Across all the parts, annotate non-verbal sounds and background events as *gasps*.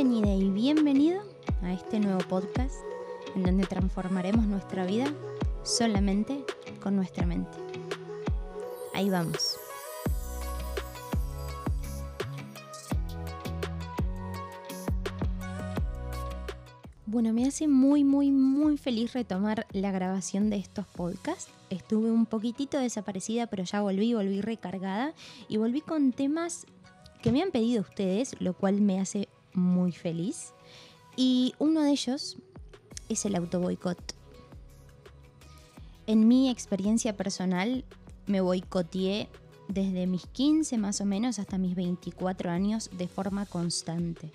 Bienvenida y bienvenido a este nuevo podcast en donde transformaremos nuestra vida solamente con nuestra mente. Ahí vamos. Bueno, me hace muy, muy, muy feliz retomar la grabación de estos podcasts. Estuve un poquitito desaparecida, pero ya volví, volví recargada y volví con temas que me han pedido ustedes, lo cual me hace muy feliz. Y uno de ellos es el autoboicot. En mi experiencia personal, me boicoteé desde mis 15 más o menos hasta mis 24 años de forma constante.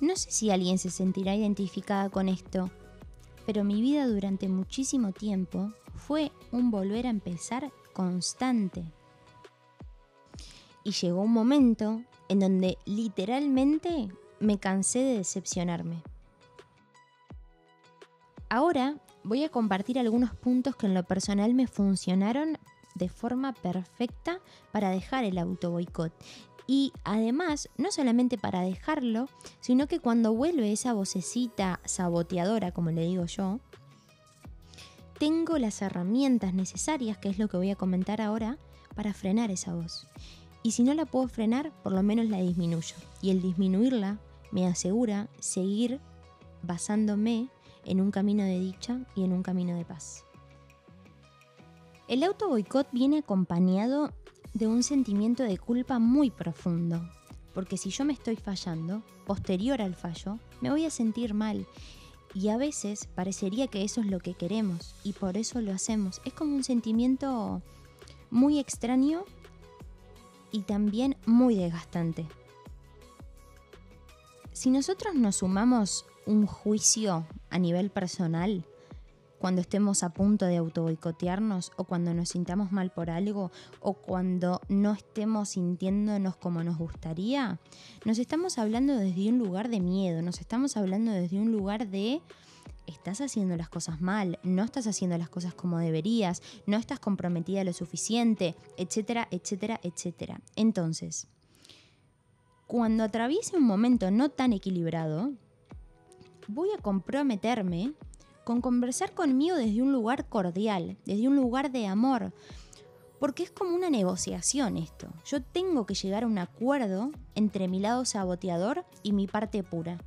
No sé si alguien se sentirá identificada con esto, pero mi vida durante muchísimo tiempo fue un volver a empezar constante. Y llegó un momento en donde literalmente me cansé de decepcionarme. Ahora voy a compartir algunos puntos que en lo personal me funcionaron de forma perfecta para dejar el auto boicot y además, no solamente para dejarlo, sino que cuando vuelve esa vocecita saboteadora, como le digo yo, tengo las herramientas necesarias, que es lo que voy a comentar ahora, para frenar esa voz. Y si no la puedo frenar, por lo menos la disminuyo. Y el disminuirla me asegura seguir basándome en un camino de dicha y en un camino de paz. El auto boicot viene acompañado de un sentimiento de culpa muy profundo, porque si yo me estoy fallando, posterior al fallo, me voy a sentir mal. Y a veces parecería que eso es lo que queremos y por eso lo hacemos. Es como un sentimiento muy extraño y también muy desgastante. Si nosotros nos sumamos un juicio a nivel personal, cuando estemos a punto de autoboicotearnos o cuando nos sintamos mal por algo o cuando no estemos sintiéndonos como nos gustaría, nos estamos hablando desde un lugar de miedo, nos estamos hablando desde un lugar de estás haciendo las cosas mal, no estás haciendo las cosas como deberías, no estás comprometida lo suficiente, etcétera, etcétera, etcétera. Entonces, cuando atraviese un momento no tan equilibrado, voy a comprometerme con conversar conmigo desde un lugar cordial, desde un lugar de amor. Porque es como una negociación esto. Yo tengo que llegar a un acuerdo entre mi lado saboteador y mi parte pura.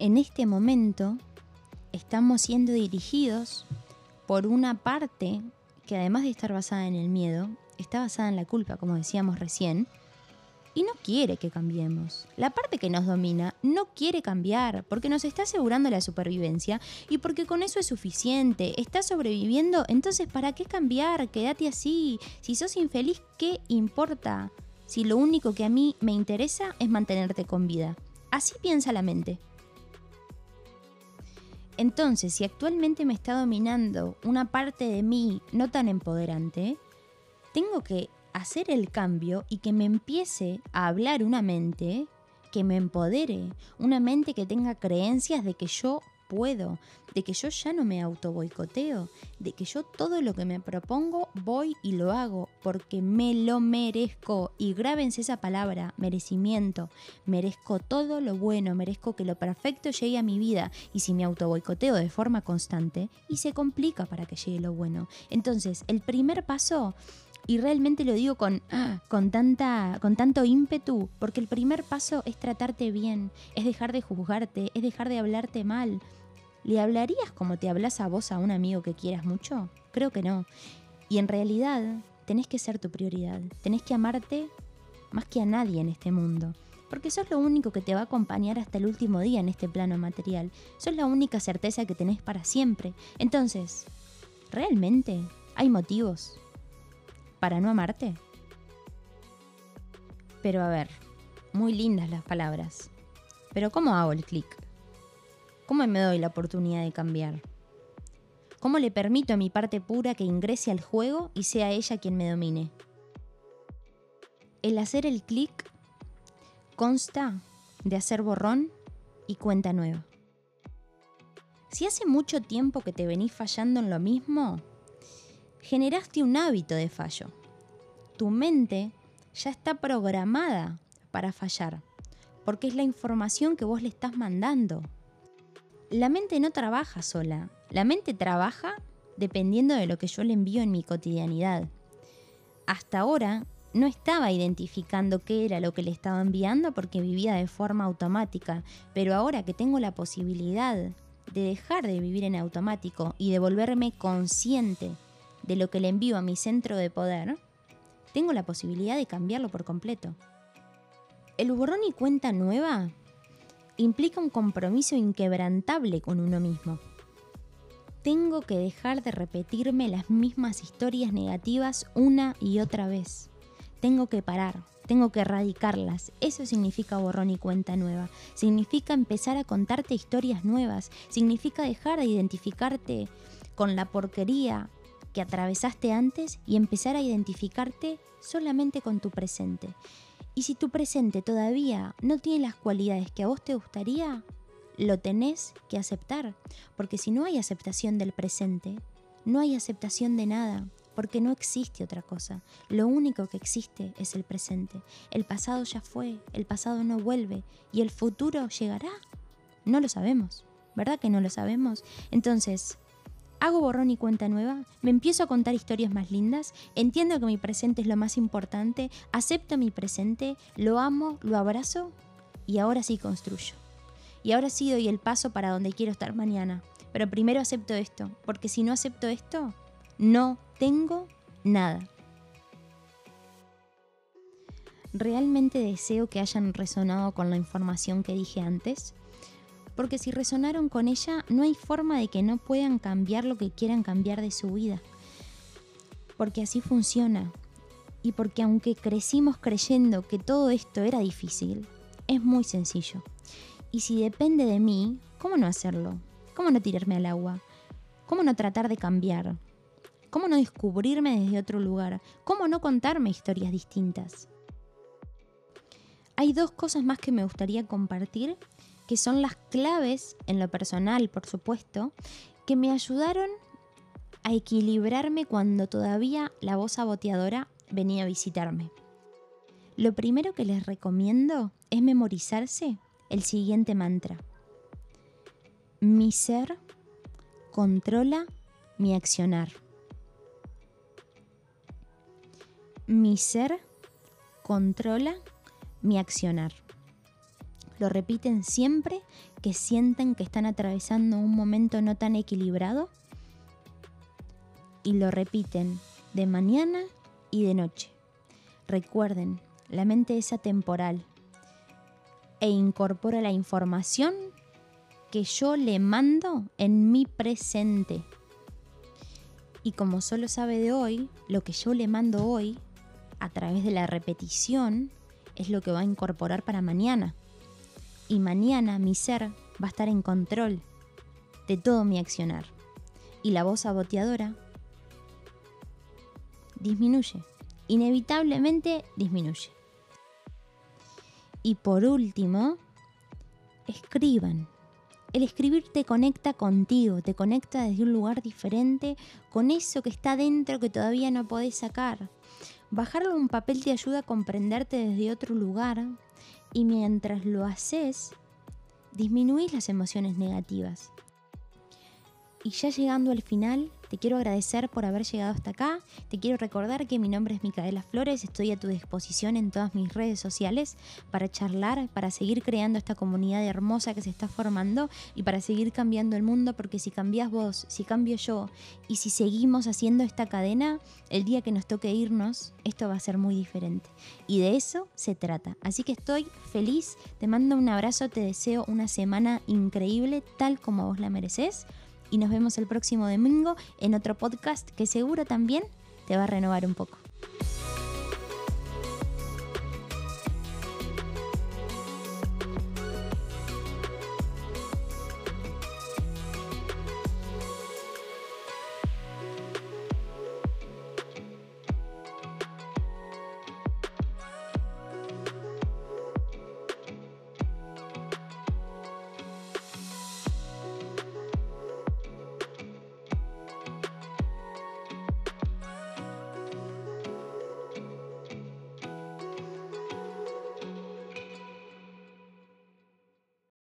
En este momento estamos siendo dirigidos por una parte que además de estar basada en el miedo, está basada en la culpa, como decíamos recién, y no quiere que cambiemos. La parte que nos domina no quiere cambiar porque nos está asegurando la supervivencia y porque con eso es suficiente. Estás sobreviviendo, entonces ¿para qué cambiar? Quédate así. Si sos infeliz, ¿qué importa? Si lo único que a mí me interesa es mantenerte con vida. Así piensa la mente. Entonces, si actualmente me está dominando una parte de mí no tan empoderante, tengo que hacer el cambio y que me empiece a hablar una mente que me empodere, una mente que tenga creencias de que yo puedo, de que yo ya no me auto boicoteo, de que yo todo lo que me propongo voy y lo hago porque me lo merezco. Y grábense esa palabra, merecimiento. Merezco todo lo bueno, merezco que lo perfecto llegue a mi vida. Y si me auto boicoteo de forma constante, y se complica para que llegue lo bueno. Entonces, el primer paso y realmente lo digo con, *gasps* con, tanta, con tanto ímpetu, porque el primer paso es tratarte bien, es dejar de juzgarte, es dejar de hablarte mal. ¿Le hablarías como te hablas a vos a un amigo que quieras mucho? Creo que no. Y en realidad tenés que ser tu prioridad, tenés que amarte más que a nadie en este mundo. Porque sos lo único que te va a acompañar hasta el último día en este plano material. Sos la única certeza que tenés para siempre. Entonces, ¿realmente hay motivos para no amarte? Pero a ver, muy lindas las palabras. Pero ¿cómo hago el clic? ¿Cómo me doy la oportunidad de cambiar? ¿Cómo le permito a mi parte pura que ingrese al juego y sea ella quien me domine? El hacer el clic consta de hacer borrón y cuenta nueva. Si hace mucho tiempo que te venís fallando en lo mismo, generaste un hábito de fallo. Tu mente ya está programada para fallar, porque es la información que vos le estás mandando. La mente no trabaja sola, la mente trabaja dependiendo de lo que yo le envío en mi cotidianidad. Hasta ahora no estaba identificando qué era lo que le estaba enviando porque vivía de forma automática, pero ahora que tengo la posibilidad de dejar de vivir en automático y de volverme consciente de lo que le envío a mi centro de poder, tengo la posibilidad de cambiarlo por completo. El borrón y cuenta nueva implica un compromiso inquebrantable con uno mismo. Tengo que dejar de repetirme las mismas historias negativas una y otra vez. Tengo que parar, tengo que erradicarlas. Eso significa borrón y cuenta nueva. Significa empezar a contarte historias nuevas. Significa dejar de identificarte con la porquería que atravesaste antes y empezar a identificarte solamente con tu presente. Y si tu presente todavía no tiene las cualidades que a vos te gustaría, lo tenés que aceptar. Porque si no hay aceptación del presente, no hay aceptación de nada. Porque no existe otra cosa. Lo único que existe es el presente. El pasado ya fue, el pasado no vuelve. ¿Y el futuro llegará? No lo sabemos. ¿Verdad que no lo sabemos? Entonces, hago borrón y cuenta nueva, me empiezo a contar historias más lindas, entiendo que mi presente es lo más importante, acepto mi presente, lo amo, lo abrazo y ahora sí construyo. Y ahora sí doy el paso para donde quiero estar mañana. Pero primero acepto esto, porque si no acepto esto, no tengo nada. Realmente deseo que hayan resonado con la información que dije antes porque si resonaron con ella, no hay forma de que no puedan cambiar lo que quieran cambiar de su vida. Porque así funciona. Y porque aunque crecimos creyendo que todo esto era difícil, es muy sencillo. Y si depende de mí, ¿cómo no hacerlo? ¿Cómo no tirarme al agua? ¿Cómo no tratar de cambiar? ¿Cómo no descubrirme desde otro lugar? ¿Cómo no contarme historias distintas? Hay dos cosas más que me gustaría compartir que son las claves, en lo personal por supuesto, que me ayudaron a equilibrarme cuando todavía la voz saboteadora venía a visitarme. Lo primero que les recomiendo es memorizarse el siguiente mantra. Mi ser controla mi accionar. Mi ser controla mi accionar lo repiten siempre que sienten que están atravesando un momento no tan equilibrado y lo repiten de mañana y de noche. Recuerden, la mente es atemporal e incorpora la información que yo le mando en mi presente. Y como solo sabe de hoy, lo que yo le mando hoy, a través de la repetición, es lo que va a incorporar para mañana y mañana mi ser va a estar en control de todo mi accionar. Y la voz saboteadora disminuye, inevitablemente disminuye. Y por último, escriban. El escribir te conecta contigo, te conecta desde un lugar diferente con eso que está dentro que todavía no podés sacar. Bajarlo a un papel te ayuda a comprenderte desde otro lugar, y mientras lo haces, disminuís las emociones negativas. Y ya llegando al final, te quiero agradecer por haber llegado hasta acá. Te quiero recordar que mi nombre es Micaela Flores. Estoy a tu disposición en todas mis redes sociales para charlar, para seguir creando esta comunidad hermosa que se está formando y para seguir cambiando el mundo. Porque si cambias vos, si cambio yo y si seguimos haciendo esta cadena, el día que nos toque irnos, esto va a ser muy diferente. Y de eso se trata. Así que estoy feliz. Te mando un abrazo. Te deseo una semana increíble, tal como vos la mereces y nos vemos el próximo domingo en otro podcast que seguro también te va a renovar un poco.